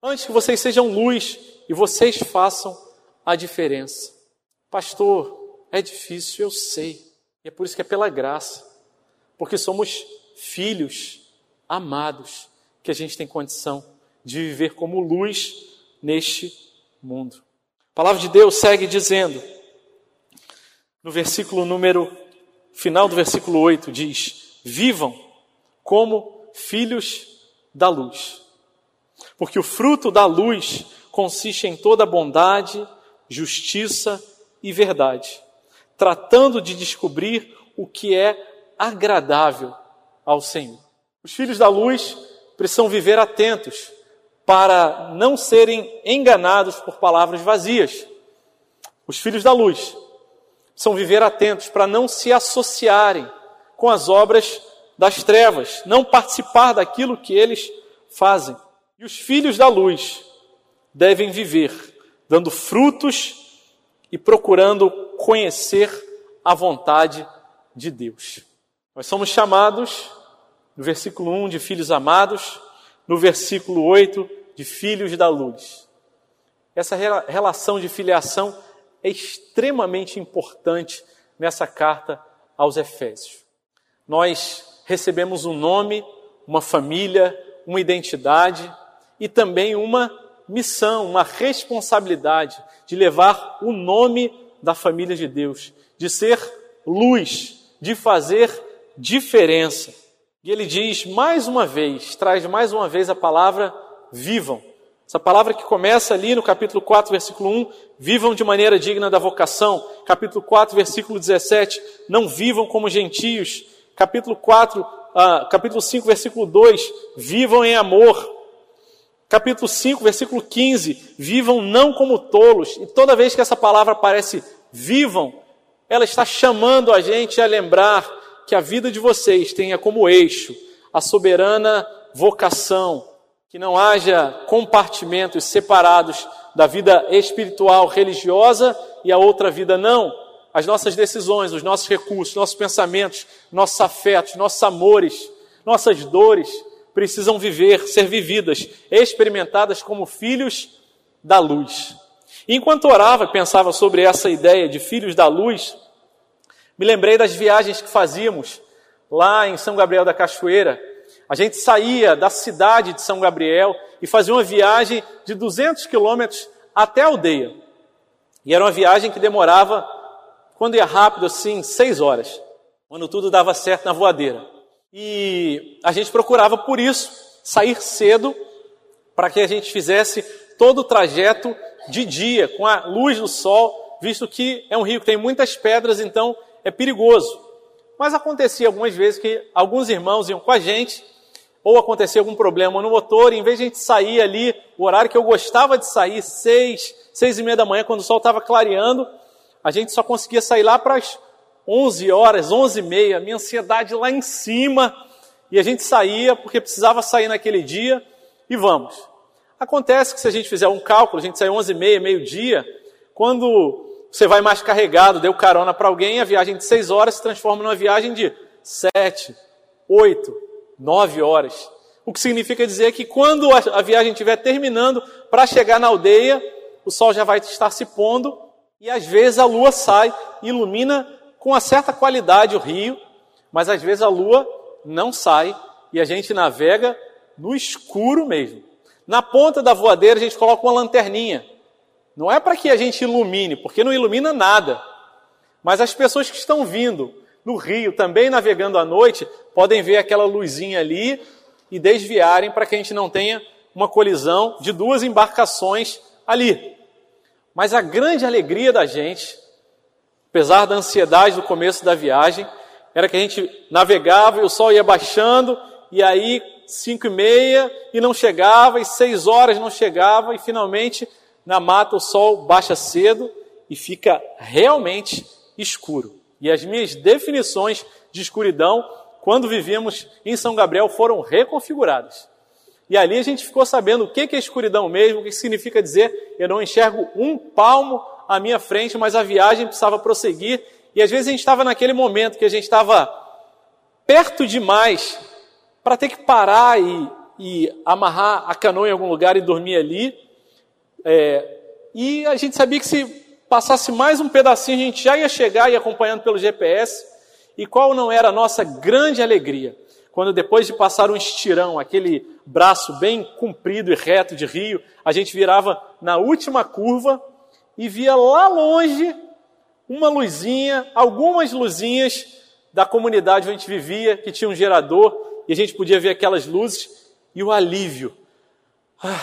antes que vocês sejam luz e vocês façam a diferença. Pastor, é difícil, eu sei, e é por isso que é pela graça, porque somos filhos amados, que a gente tem condição de viver como luz neste mundo. A palavra de Deus segue dizendo, no versículo número, final do versículo 8, diz: Vivam como filhos da luz. Porque o fruto da luz consiste em toda bondade, justiça e verdade, tratando de descobrir o que é agradável ao Senhor. Os filhos da luz precisam viver atentos para não serem enganados por palavras vazias. Os filhos da luz precisam viver atentos para não se associarem com as obras das trevas, não participar daquilo que eles fazem. E os filhos da luz devem viver dando frutos e procurando conhecer a vontade de Deus. Nós somos chamados, no versículo 1, de filhos amados, no versículo 8, de filhos da luz. Essa relação de filiação é extremamente importante nessa carta aos Efésios. Nós recebemos um nome, uma família, uma identidade e também uma missão, uma responsabilidade de levar o nome da família de Deus, de ser luz, de fazer diferença. E ele diz mais uma vez, traz mais uma vez a palavra vivam. Essa palavra que começa ali no capítulo 4, versículo 1, vivam de maneira digna da vocação. Capítulo 4, versículo 17, não vivam como gentios capítulo 4, ah, capítulo 5, versículo 2, vivam em amor. Capítulo 5, versículo 15, vivam não como tolos. E toda vez que essa palavra aparece, vivam, ela está chamando a gente a lembrar que a vida de vocês tenha como eixo a soberana vocação, que não haja compartimentos separados da vida espiritual religiosa e a outra vida não, as nossas decisões, os nossos recursos, nossos pensamentos, nossos afetos, nossos amores, nossas dores precisam viver, ser vividas, experimentadas como filhos da luz. E enquanto orava e pensava sobre essa ideia de filhos da luz, me lembrei das viagens que fazíamos lá em São Gabriel da Cachoeira. A gente saía da cidade de São Gabriel e fazia uma viagem de 200 quilômetros até a aldeia. E era uma viagem que demorava quando ia rápido assim, seis horas, quando tudo dava certo na voadeira. E a gente procurava por isso sair cedo para que a gente fizesse todo o trajeto de dia, com a luz do sol, visto que é um rio que tem muitas pedras, então é perigoso. Mas acontecia algumas vezes que alguns irmãos iam com a gente, ou acontecia algum problema no motor, e em vez de a gente sair ali, o horário que eu gostava de sair, seis, seis e meia da manhã, quando o sol estava clareando, a gente só conseguia sair lá para as 11 horas, 11 e meia, minha ansiedade lá em cima, e a gente saía porque precisava sair naquele dia, e vamos. Acontece que se a gente fizer um cálculo, a gente sai 11 e meia, meio-dia, quando você vai mais carregado, deu carona para alguém, a viagem de 6 horas se transforma numa viagem de 7, 8, 9 horas. O que significa dizer que quando a viagem estiver terminando, para chegar na aldeia, o sol já vai estar se pondo e às vezes a lua sai ilumina com uma certa qualidade o rio, mas às vezes a lua não sai e a gente navega no escuro mesmo. Na ponta da voadeira a gente coloca uma lanterninha. Não é para que a gente ilumine, porque não ilumina nada. Mas as pessoas que estão vindo no rio, também navegando à noite, podem ver aquela luzinha ali e desviarem para que a gente não tenha uma colisão de duas embarcações ali. Mas a grande alegria da gente, apesar da ansiedade do começo da viagem, era que a gente navegava e o sol ia baixando, e aí cinco e meia e não chegava, e seis horas não chegava, e finalmente na mata o sol baixa cedo e fica realmente escuro. E as minhas definições de escuridão, quando vivíamos em São Gabriel, foram reconfiguradas. E ali a gente ficou sabendo o que é escuridão mesmo, o que significa dizer eu não enxergo um palmo à minha frente, mas a viagem precisava prosseguir. E às vezes a gente estava naquele momento que a gente estava perto demais para ter que parar e, e amarrar a canoa em algum lugar e dormir ali. É, e a gente sabia que se passasse mais um pedacinho, a gente já ia chegar e acompanhando pelo GPS. E qual não era a nossa grande alegria? Quando depois de passar um estirão, aquele braço bem comprido e reto de rio, a gente virava na última curva e via lá longe uma luzinha, algumas luzinhas da comunidade onde a gente vivia, que tinha um gerador, e a gente podia ver aquelas luzes e o alívio. Ah,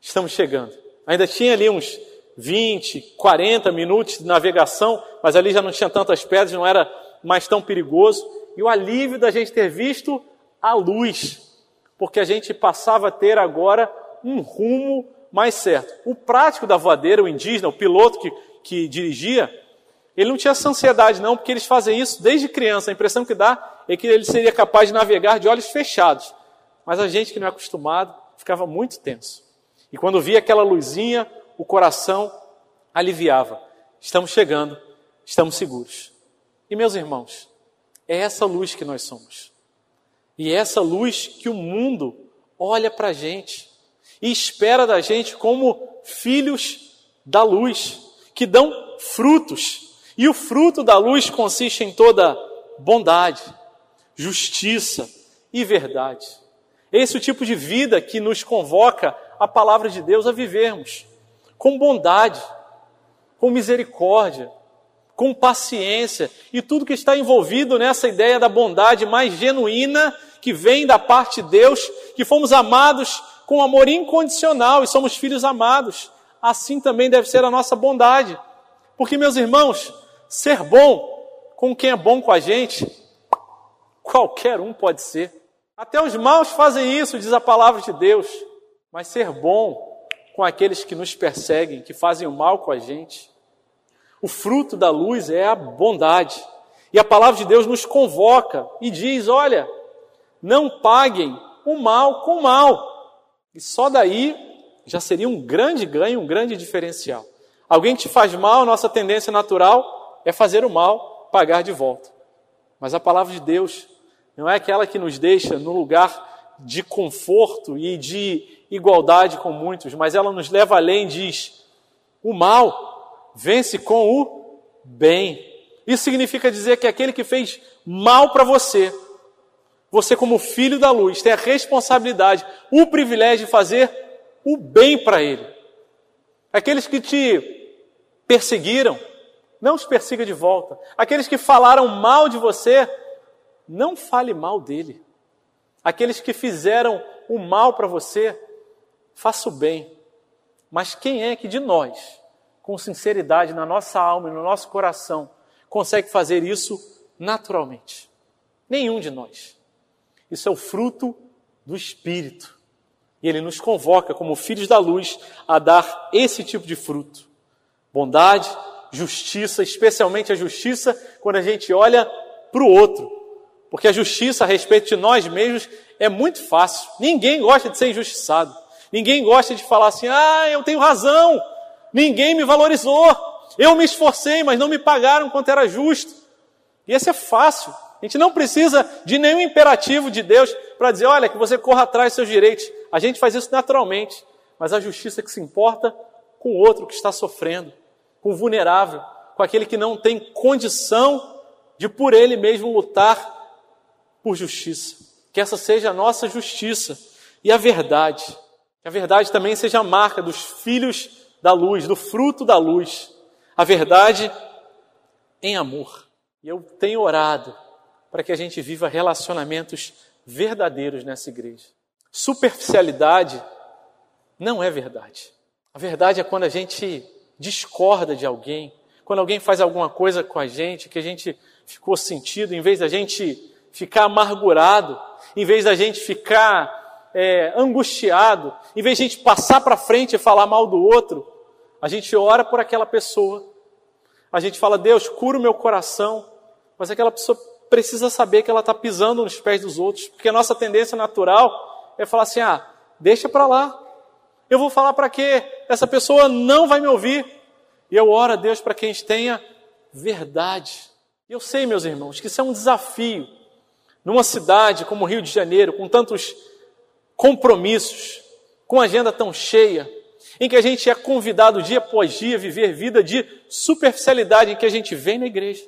estamos chegando. Ainda tinha ali uns 20, 40 minutos de navegação, mas ali já não tinha tantas pedras, não era mais tão perigoso. E o alívio da gente ter visto a luz, porque a gente passava a ter agora um rumo mais certo. O prático da voadeira, o indígena, o piloto que, que dirigia, ele não tinha essa ansiedade, não, porque eles fazem isso desde criança. A impressão que dá é que ele seria capaz de navegar de olhos fechados. Mas a gente que não é acostumado ficava muito tenso. E quando via aquela luzinha, o coração aliviava. Estamos chegando, estamos seguros. E meus irmãos, é essa luz que nós somos. E é essa luz que o mundo olha para a gente e espera da gente como filhos da luz, que dão frutos e o fruto da luz consiste em toda bondade, justiça e verdade. Esse é o tipo de vida que nos convoca a palavra de Deus a vivermos com bondade, com misericórdia, com paciência e tudo que está envolvido nessa ideia da bondade mais genuína que vem da parte de Deus, que fomos amados com amor incondicional e somos filhos amados. Assim também deve ser a nossa bondade. Porque, meus irmãos, Ser bom com quem é bom com a gente, qualquer um pode ser. Até os maus fazem isso, diz a palavra de Deus. Mas ser bom com aqueles que nos perseguem, que fazem o mal com a gente. O fruto da luz é a bondade. E a palavra de Deus nos convoca e diz: olha, não paguem o mal com o mal. E só daí já seria um grande ganho, um grande diferencial. Alguém que te faz mal, nossa tendência natural é fazer o mal, pagar de volta. Mas a palavra de Deus não é aquela que nos deixa no lugar de conforto e de igualdade com muitos, mas ela nos leva além, diz: o mal vence com o bem. Isso significa dizer que aquele que fez mal para você, você, como filho da luz, tem a responsabilidade, o privilégio de fazer o bem para ele. Aqueles que te perseguiram, não os persiga de volta. Aqueles que falaram mal de você, não fale mal dele. Aqueles que fizeram o mal para você, faça o bem. Mas quem é que de nós, com sinceridade na nossa alma e no nosso coração, consegue fazer isso naturalmente? Nenhum de nós. Isso é o fruto do Espírito. E ele nos convoca, como filhos da luz, a dar esse tipo de fruto: bondade, justiça, especialmente a justiça quando a gente olha para o outro. Porque a justiça a respeito de nós mesmos é muito fácil. Ninguém gosta de ser injustiçado. Ninguém gosta de falar assim: ah, eu tenho razão, ninguém me valorizou, eu me esforcei, mas não me pagaram quanto era justo. E esse é fácil. A gente não precisa de nenhum imperativo de Deus para dizer, olha, que você corra atrás dos seus direitos. A gente faz isso naturalmente. Mas a justiça que se importa com o outro que está sofrendo, com o vulnerável, com aquele que não tem condição de por ele mesmo lutar por justiça. Que essa seja a nossa justiça e a verdade. Que a verdade também seja a marca dos filhos da luz, do fruto da luz. A verdade em amor. E eu tenho orado para que a gente viva relacionamentos verdadeiros nessa igreja. Superficialidade não é verdade. A verdade é quando a gente discorda de alguém, quando alguém faz alguma coisa com a gente que a gente ficou sentido, em vez da gente ficar amargurado, em vez da gente ficar é, angustiado, em vez de a gente passar para frente e falar mal do outro, a gente ora por aquela pessoa. A gente fala, Deus, cura o meu coração, mas aquela pessoa precisa saber que ela está pisando nos pés dos outros, porque a nossa tendência natural é falar assim: ah, deixa para lá. Eu vou falar para quê? Essa pessoa não vai me ouvir. E eu oro a Deus para que a gente tenha verdade. E eu sei, meus irmãos, que isso é um desafio. Numa cidade como o Rio de Janeiro, com tantos compromissos, com agenda tão cheia, em que a gente é convidado dia após dia a viver vida de superficialidade, em que a gente vem na igreja,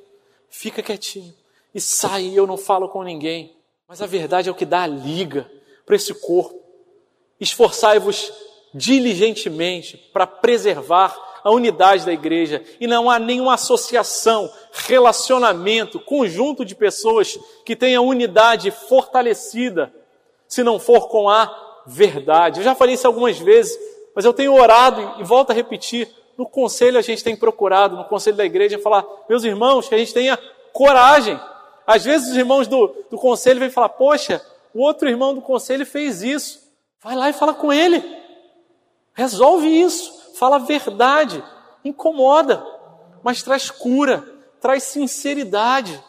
fica quietinho, e sai e eu não falo com ninguém. Mas a verdade é o que dá a liga para esse corpo. Esforçai-vos diligentemente para preservar a unidade da igreja e não há nenhuma associação, relacionamento, conjunto de pessoas que tenha unidade fortalecida se não for com a verdade. Eu já falei isso algumas vezes, mas eu tenho orado e volto a repetir. No conselho a gente tem procurado, no conselho da igreja, falar, meus irmãos, que a gente tenha coragem às vezes os irmãos do, do conselho vêm falar: Poxa, o outro irmão do conselho fez isso. Vai lá e fala com ele. Resolve isso. Fala a verdade. Incomoda, mas traz cura, traz sinceridade.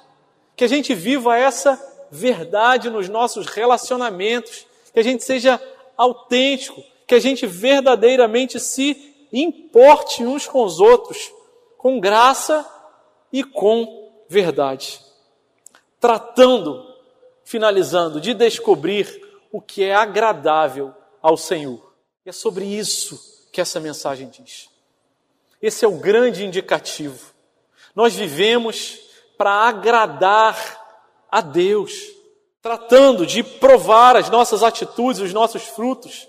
Que a gente viva essa verdade nos nossos relacionamentos. Que a gente seja autêntico. Que a gente verdadeiramente se importe uns com os outros, com graça e com verdade tratando, finalizando, de descobrir o que é agradável ao Senhor. E é sobre isso que essa mensagem diz. Esse é o grande indicativo. Nós vivemos para agradar a Deus, tratando de provar as nossas atitudes, os nossos frutos,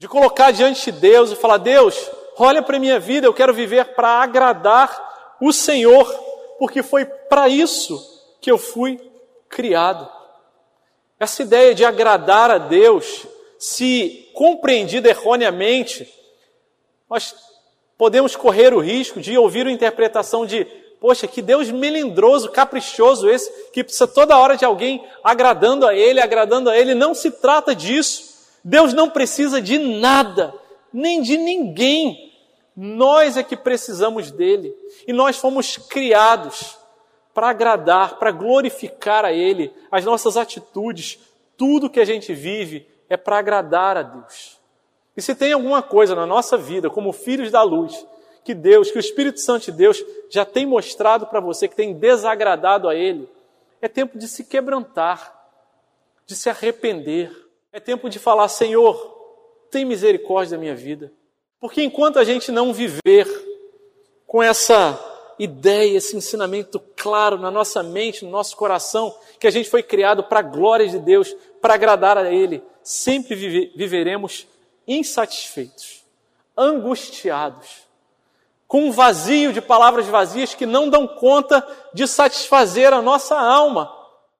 de colocar diante de Deus e falar: Deus, olha para a minha vida, eu quero viver para agradar o Senhor, porque foi para isso que eu fui criado. Essa ideia de agradar a Deus, se compreendida erroneamente, nós podemos correr o risco de ouvir a interpretação de, poxa, que Deus melindroso, caprichoso esse, que precisa toda hora de alguém agradando a Ele, agradando a Ele. Não se trata disso. Deus não precisa de nada, nem de ninguém. Nós é que precisamos dele. E nós fomos criados para agradar, para glorificar a Ele, as nossas atitudes, tudo que a gente vive é para agradar a Deus. E se tem alguma coisa na nossa vida, como filhos da luz, que Deus, que o Espírito Santo de Deus já tem mostrado para você que tem desagradado a Ele, é tempo de se quebrantar, de se arrepender. É tempo de falar: Senhor, tem misericórdia da minha vida. Porque enquanto a gente não viver com essa ideia, esse ensinamento claro na nossa mente, no nosso coração, que a gente foi criado para a glória de Deus, para agradar a Ele, sempre vive, viveremos insatisfeitos, angustiados, com um vazio de palavras vazias que não dão conta de satisfazer a nossa alma.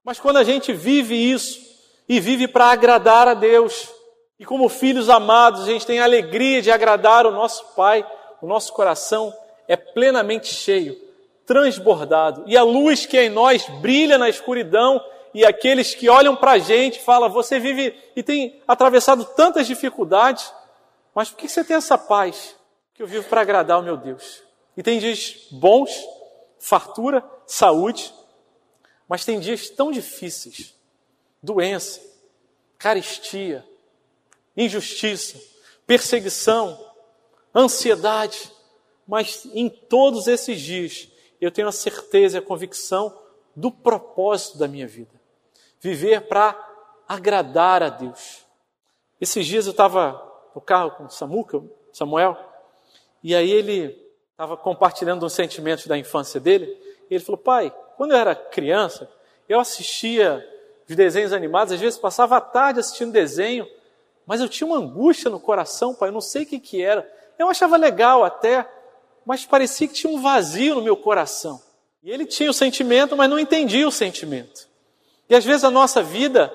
Mas quando a gente vive isso e vive para agradar a Deus, E como filhos amados, a gente tem a alegria de agradar o nosso Pai, o nosso coração é plenamente cheio, transbordado, e a luz que é em nós brilha na escuridão, e aqueles que olham para a gente falam: Você vive e tem atravessado tantas dificuldades, mas por que você tem essa paz? Que eu vivo para agradar o meu Deus. E tem dias bons, fartura, saúde, mas tem dias tão difíceis doença, caristia, injustiça, perseguição, ansiedade. Mas em todos esses dias eu tenho a certeza e a convicção do propósito da minha vida. Viver para agradar a Deus. Esses dias eu estava no carro com Samuca, Samuel, e aí ele estava compartilhando os sentimentos da infância dele. Ele falou: Pai, quando eu era criança, eu assistia os desenhos animados, às vezes passava a tarde assistindo desenho, mas eu tinha uma angústia no coração, pai, eu não sei o que, que era. Eu achava legal até, mas parecia que tinha um vazio no meu coração. E ele tinha o sentimento, mas não entendia o sentimento. E às vezes a nossa vida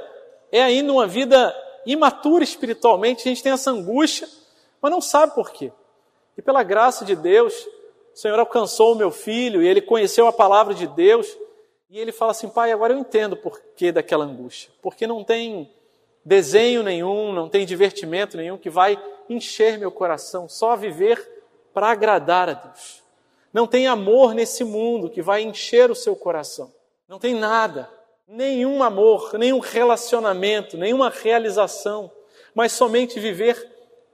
é ainda uma vida imatura espiritualmente, a gente tem essa angústia, mas não sabe por quê. E pela graça de Deus, o Senhor alcançou o meu filho e ele conheceu a palavra de Deus. E ele fala assim: Pai, agora eu entendo por que daquela angústia. Porque não tem desenho nenhum, não tem divertimento nenhum que vai encher meu coração, só viver para agradar a Deus. Não tem amor nesse mundo que vai encher o seu coração. Não tem nada, nenhum amor, nenhum relacionamento, nenhuma realização, mas somente viver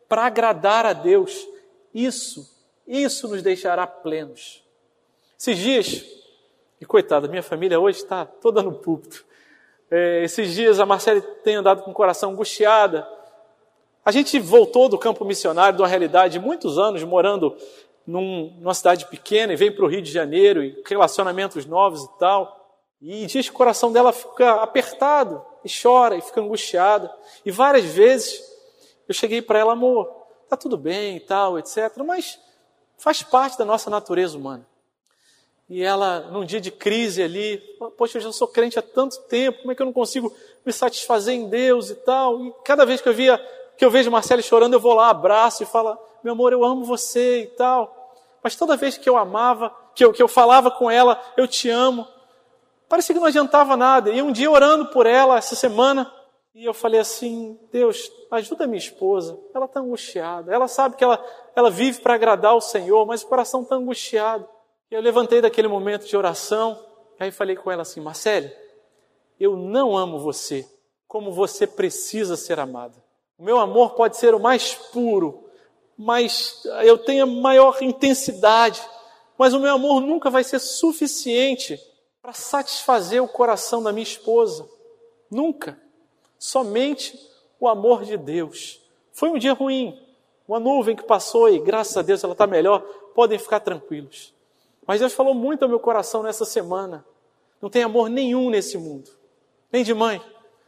para agradar a Deus. Isso, isso nos deixará plenos. Esses dias, e coitada, minha família hoje está toda no púlpito. É, esses dias a Marcela tem andado com o coração angustiada. A gente voltou do campo missionário, de uma realidade de muitos anos morando num, numa cidade pequena e vem para o Rio de Janeiro e relacionamentos novos e tal. E diz que o coração dela fica apertado e chora e fica angustiada. E várias vezes eu cheguei para ela, amor, tá tudo bem e tal, etc. Mas faz parte da nossa natureza humana e ela, num dia de crise ali, poxa, eu já sou crente há tanto tempo, como é que eu não consigo me satisfazer em Deus e tal? E cada vez que eu via, que eu vejo Marcelo chorando, eu vou lá, abraço e falo, meu amor, eu amo você e tal. Mas toda vez que eu amava, que eu, que eu falava com ela, eu te amo, parecia que não adiantava nada. E um dia orando por ela, essa semana, e eu falei assim, Deus, ajuda minha esposa, ela está angustiada, ela sabe que ela, ela vive para agradar o Senhor, mas o coração está angustiado. Eu levantei daquele momento de oração, e aí falei com ela assim: Marcele, eu não amo você como você precisa ser amada. O meu amor pode ser o mais puro, mas eu tenho a maior intensidade, mas o meu amor nunca vai ser suficiente para satisfazer o coração da minha esposa. Nunca. Somente o amor de Deus. Foi um dia ruim, uma nuvem que passou e graças a Deus ela está melhor. Podem ficar tranquilos. Mas Deus falou muito ao meu coração nessa semana. Não tem amor nenhum nesse mundo. Nem de mãe,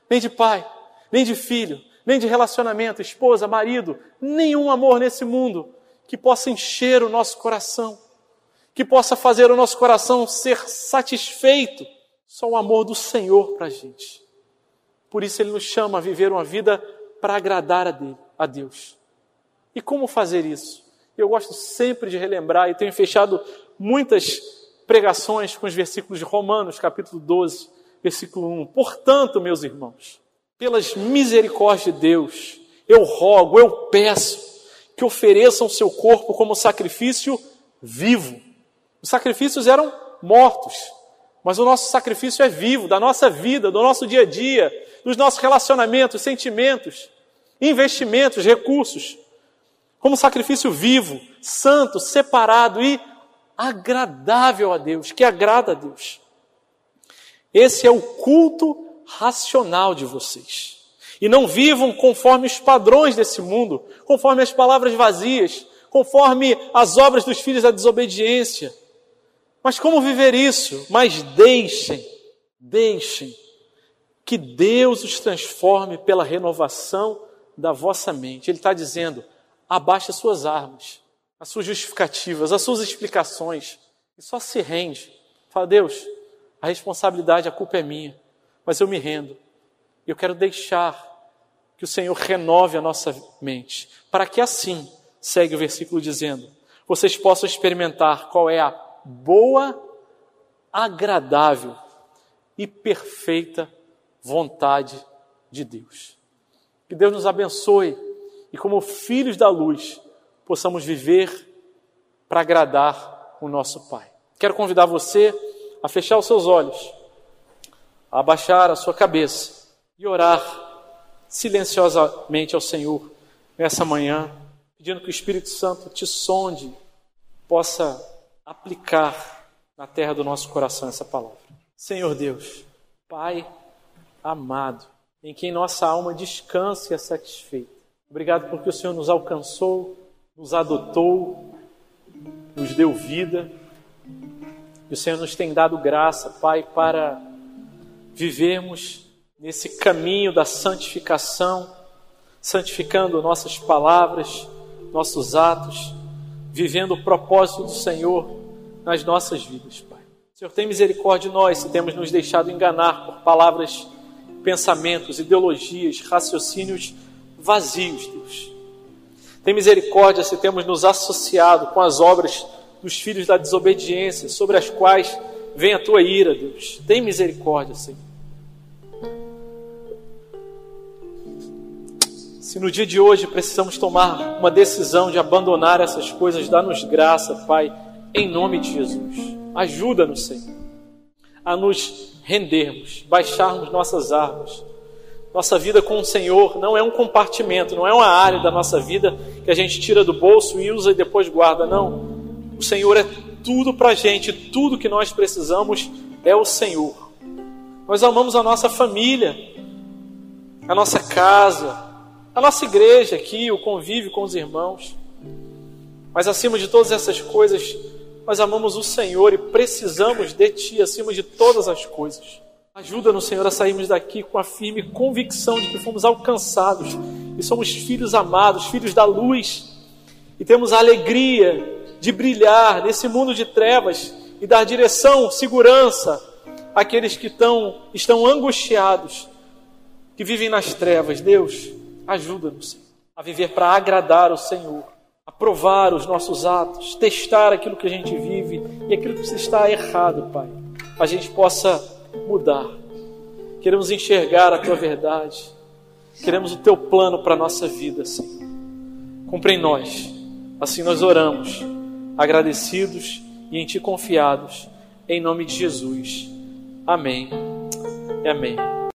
nem de pai, nem de filho, nem de relacionamento, esposa, marido. Nenhum amor nesse mundo que possa encher o nosso coração, que possa fazer o nosso coração ser satisfeito. Só o amor do Senhor para a gente. Por isso Ele nos chama a viver uma vida para agradar a, Deus. E como fazer isso? Eu gosto sempre de relembrar e tenho fechado muitas pregações com os versículos de Romanos, capítulo 12, versículo 1. Portanto, meus irmãos, pelas misericórdias de Deus, eu rogo, eu peço que ofereçam seu corpo como sacrifício vivo. Os sacrifícios eram mortos, mas o nosso sacrifício é vivo, da nossa vida, do nosso dia a dia, dos nossos relacionamentos, sentimentos, investimentos, recursos, como sacrifício vivo, santo, separado e agradável a Deus, que agrada a Deus. Esse é o culto racional de vocês. E não vivam conforme os padrões desse mundo, conforme as palavras vazias, conforme as obras dos filhos da desobediência. Mas como viver isso? Mas deixem, deixem que Deus os transforme pela renovação da vossa mente. Ele está dizendo: abaixe as suas armas as suas justificativas, as suas explicações, e só se rende. Fala, Deus, a responsabilidade, a culpa é minha, mas eu me rendo. Eu quero deixar que o Senhor renove a nossa mente, para que assim, segue o versículo dizendo, vocês possam experimentar qual é a boa, agradável e perfeita vontade de Deus. Que Deus nos abençoe e, como filhos da luz, possamos viver para agradar o nosso Pai. Quero convidar você a fechar os seus olhos, a abaixar a sua cabeça e orar silenciosamente ao Senhor nessa manhã, pedindo que o Espírito Santo te sonde, possa aplicar na terra do nosso coração essa palavra. Senhor Deus, Pai amado, em quem nossa alma descansa e é satisfeita. Obrigado porque o Senhor nos alcançou, nos adotou, nos deu vida. E o Senhor nos tem dado graça, Pai, para vivermos nesse caminho da santificação, santificando nossas palavras, nossos atos, vivendo o propósito do Senhor nas nossas vidas, Pai. Senhor, tem misericórdia de nós se temos nos deixado enganar por palavras, pensamentos, ideologias, raciocínios vazios, Deus. Tem misericórdia se temos nos associado com as obras dos filhos da desobediência, sobre as quais vem a tua ira, Deus. Tem misericórdia, Senhor. Se no dia de hoje precisamos tomar uma decisão de abandonar essas coisas, dá-nos graça, Pai, em nome de Jesus. Ajuda-nos, Senhor, a nos rendermos, baixarmos nossas armas. Nossa vida com o Senhor não é um compartimento, não é uma área da nossa vida que a gente tira do bolso e usa e depois guarda, não. O Senhor é tudo para a gente, tudo que nós precisamos é o Senhor. Nós amamos a nossa família, a nossa casa, a nossa igreja aqui, o convívio com os irmãos. Mas acima de todas essas coisas, nós amamos o Senhor e precisamos de Ti acima de todas as coisas. Ajuda-nos, Senhor, a sairmos daqui com a firme convicção de que fomos alcançados e somos filhos amados, filhos da luz, e temos a alegria de brilhar nesse mundo de trevas e dar direção, segurança àqueles que estão, estão angustiados, que vivem nas trevas. Deus, Ajuda-nos a viver para agradar o Senhor, a provar os nossos atos, testar aquilo que a gente vive e aquilo que está errado, Pai. A gente possa mudar. Queremos enxergar a tua verdade. Queremos o teu plano para a nossa vida, Senhor. Cumpre em nós. Assim nós oramos, agradecidos e em ti confiados. Em nome de Jesus. Amém. E amém.